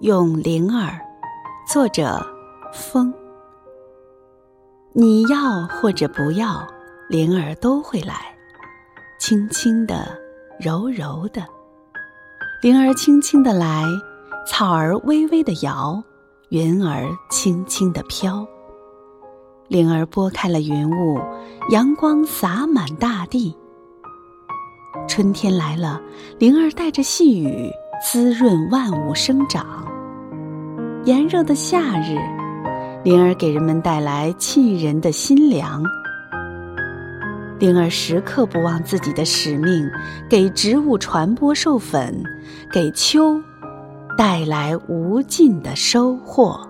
用灵儿，作者风。你要或者不要，灵儿都会来，轻轻的，柔柔的。灵儿轻轻的来，草儿微微的摇，云儿轻轻的飘。灵儿拨开了云雾，阳光洒满大地。春天来了，灵儿带着细雨，滋润万物生长。炎热的夏日。灵儿给人们带来沁人的心凉。灵儿时刻不忘自己的使命，给植物传播授粉，给秋带来无尽的收获。